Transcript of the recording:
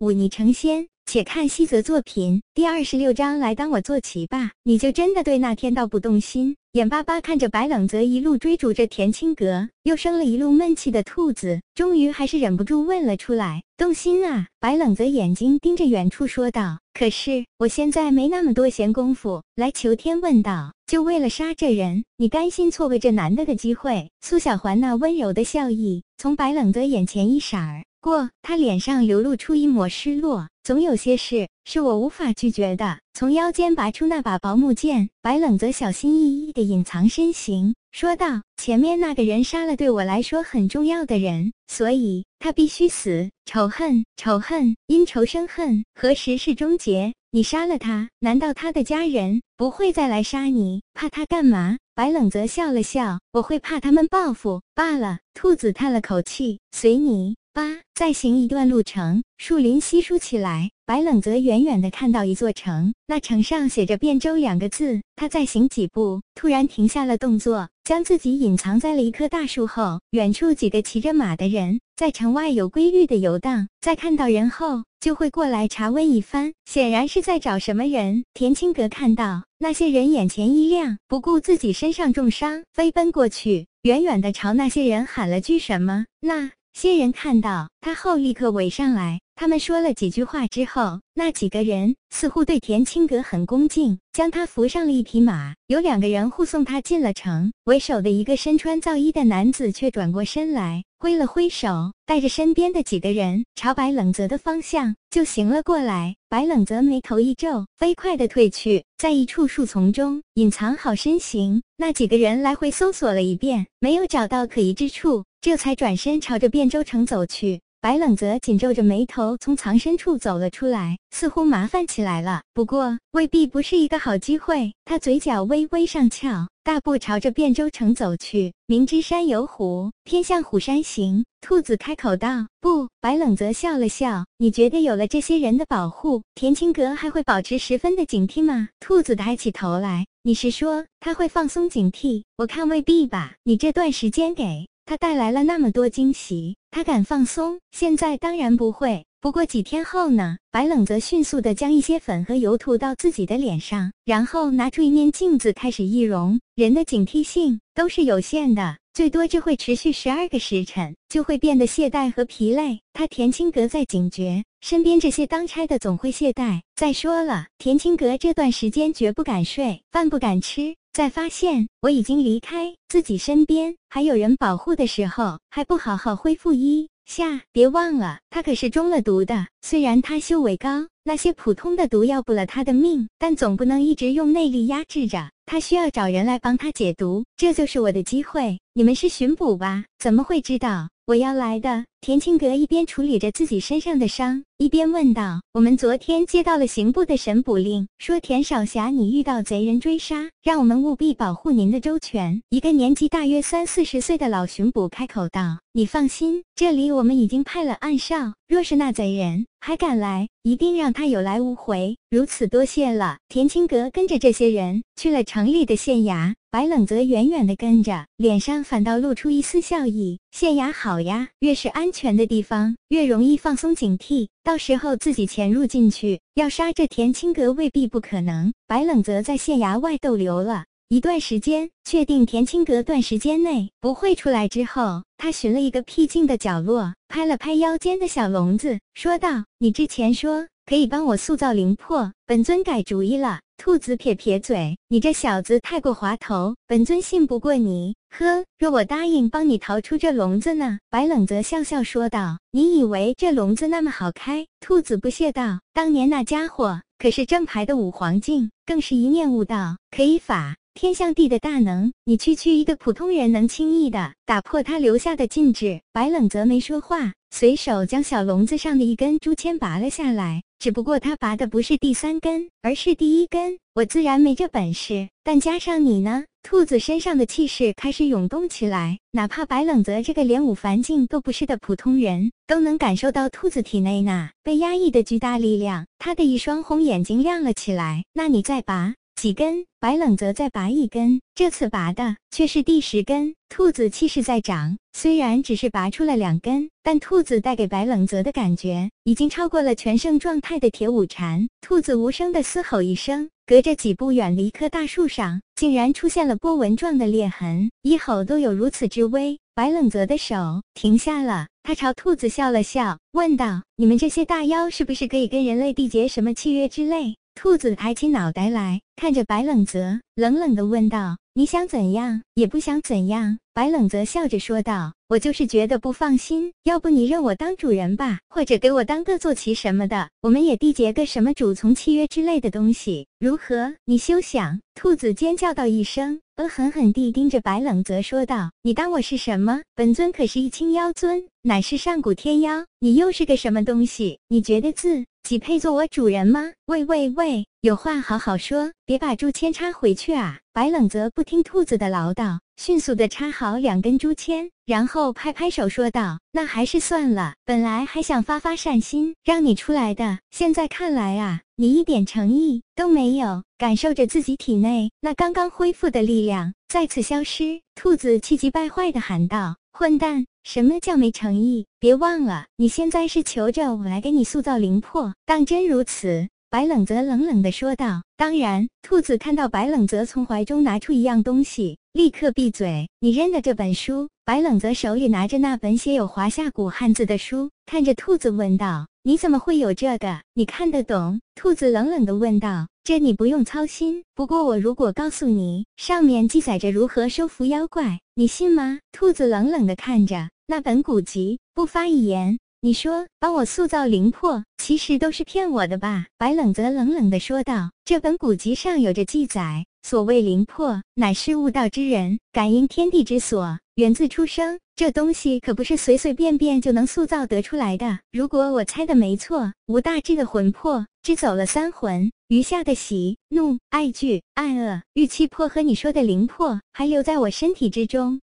忤逆成仙。且看西泽作品第二十六章，来当我坐骑吧。你就真的对那天道不动心？眼巴巴看着白冷泽一路追逐着田青阁，又生了一路闷气的兔子，终于还是忍不住问了出来：“动心啊？”白冷泽眼睛盯着远处说道：“可是我现在没那么多闲工夫。”来求天问道：“就为了杀这人，你甘心错过这难得的机会？”苏小环那温柔的笑意从白冷泽眼前一闪而过，他脸上流露出一抹失落。总有些事是我无法拒绝的。从腰间拔出那把薄木剑，白冷泽小心翼翼地隐藏身形，说道：“前面那个人杀了对我来说很重要的人，所以他必须死。仇恨，仇恨，因仇生恨，何时是终结？你杀了他，难道他的家人不会再来杀你？怕他干嘛？”白冷泽笑了笑：“我会怕他们报复罢了。”兔子叹了口气：“随你。”八，再行一段路程，树林稀疏起来。白冷泽远远的看到一座城，那城上写着“汴州”两个字。他再行几步，突然停下了动作，将自己隐藏在了一棵大树后。远处几个骑着马的人在城外有规律的游荡，在看到人后就会过来查问一番，显然是在找什么人。田青阁看到那些人，眼前一亮，不顾自己身上重伤，飞奔过去，远远的朝那些人喊了句什么。那。些人看到他后，立刻围上来。他们说了几句话之后，那几个人似乎对田青阁很恭敬，将他扶上了一匹马。有两个人护送他进了城，为首的一个身穿皂衣的男子却转过身来，挥了挥手，带着身边的几个人朝白冷泽的方向就行了过来。白冷泽眉头一皱，飞快地退去，在一处树丛中隐藏好身形。那几个人来回搜索了一遍，没有找到可疑之处，这才转身朝着汴州城走去。白冷泽紧皱着眉头从藏身处走了出来，似乎麻烦起来了。不过未必不是一个好机会。他嘴角微微上翘，大步朝着汴州城走去。明知山有虎，偏向虎山行。兔子开口道：“不。”白冷泽笑了笑：“你觉得有了这些人的保护，田青阁还会保持十分的警惕吗？”兔子抬起头来：“你是说他会放松警惕？我看未必吧。你这段时间给他带来了那么多惊喜。”他敢放松？现在当然不会。不过几天后呢？白冷则迅速地将一些粉和油涂到自己的脸上，然后拿出一面镜子开始易容。人的警惕性都是有限的，最多只会持续十二个时辰，就会变得懈怠和疲累。他田青阁在警觉，身边这些当差的总会懈怠。再说了，田青阁这段时间绝不敢睡，饭不敢吃。在发现我已经离开自己身边，还有人保护的时候，还不好好恢复一下。别忘了，他可是中了毒的。虽然他修为高，那些普通的毒要不了他的命，但总不能一直用内力压制着。他需要找人来帮他解毒，这就是我的机会。你们是巡捕吧？怎么会知道我要来的？田青阁一边处理着自己身上的伤，一边问道：“我们昨天接到了刑部的审捕令，说田少侠你遇到贼人追杀，让我们务必保护您的周全。”一个年纪大约三四十岁的老巡捕开口道：“你放心，这里我们已经派了暗哨，若是那贼人还敢来，一定让他有来无回。如此多谢了。”田青阁跟着这些人去了城里的县衙。白冷则远远地跟着，脸上反倒露出一丝笑意。县衙好呀，越是安安全的地方，越容易放松警惕。到时候自己潜入进去，要杀这田青阁未必不可能。白冷则在县衙外逗留了一段时间，确定田青阁段时间内不会出来之后，他寻了一个僻静的角落，拍了拍腰间的小笼子，说道：“你之前说可以帮我塑造灵魄，本尊改主意了。”兔子撇撇嘴：“你这小子太过滑头，本尊信不过你。呵，若我答应帮你逃出这笼子呢？”白冷则笑笑说道：“你以为这笼子那么好开？”兔子不屑道：“当年那家伙可是正牌的五黄境，更是一念悟道，可以法天象地的大能。你区区一个普通人，能轻易的打破他留下的禁制？”白冷泽没说话，随手将小笼子上的一根竹签拔了下来。只不过他拔的不是第三根，而是第一根。我自然没这本事，但加上你呢？兔子身上的气势开始涌动起来，哪怕白冷泽这个连五凡境都不是的普通人，都能感受到兔子体内那被压抑的巨大力量。他的一双红眼睛亮了起来。那你再拔。几根？白冷泽再拔一根，这次拔的却是第十根。兔子气势在长，虽然只是拔出了两根，但兔子带给白冷泽的感觉已经超过了全盛状态的铁舞蝉。兔子无声的嘶吼一声，隔着几步远离一棵大树上，竟然出现了波纹状的裂痕，一吼都有如此之威。白冷泽的手停下了，他朝兔子笑了笑，问道：“你们这些大妖是不是可以跟人类缔结什么契约之类？”兔子抬起脑袋来看着白冷泽，冷冷的问道：“你想怎样？也不想怎样。”白冷泽笑着说道：“我就是觉得不放心，要不你认我当主人吧，或者给我当个坐骑什么的，我们也缔结个什么主从契约之类的东西，如何？你休想！”兔子尖叫道一声，恶狠狠地盯着白冷泽说道：“你当我是什么？本尊可是一清妖尊，乃是上古天妖，你又是个什么东西？你觉得自？”己配做我主人吗？喂喂喂，有话好好说，别把竹签插回去啊！白冷泽不听兔子的唠叨，迅速的插好两根竹签，然后拍拍手说道：“那还是算了，本来还想发发善心让你出来的，现在看来啊，你一点诚意都没有。”感受着自己体内那刚刚恢复的力量再次消失，兔子气急败坏的喊道：“混蛋！”什么叫没诚意？别忘了，你现在是求着我来给你塑造灵魄。当真如此？白冷泽冷冷地说道。当然，兔子看到白冷泽从怀中拿出一样东西，立刻闭嘴。你认得这本书？白冷泽手里拿着那本写有华夏古汉字的书，看着兔子问道：“你怎么会有这个？你看得懂？”兔子冷冷地问道。这你不用操心。不过我如果告诉你，上面记载着如何收服妖怪，你信吗？兔子冷冷地看着那本古籍，不发一言。你说帮我塑造灵魄，其实都是骗我的吧？白冷泽冷冷地说道。这本古籍上有着记载，所谓灵魄，乃是悟道之人感应天地之所，源自出生。这东西可不是随随便便就能塑造得出来的。如果我猜的没错，吴大志的魂魄只走了三魂，余下的喜、怒、爱、惧、爱、恶、欲、气魄和你说的灵魄还留在我身体之中。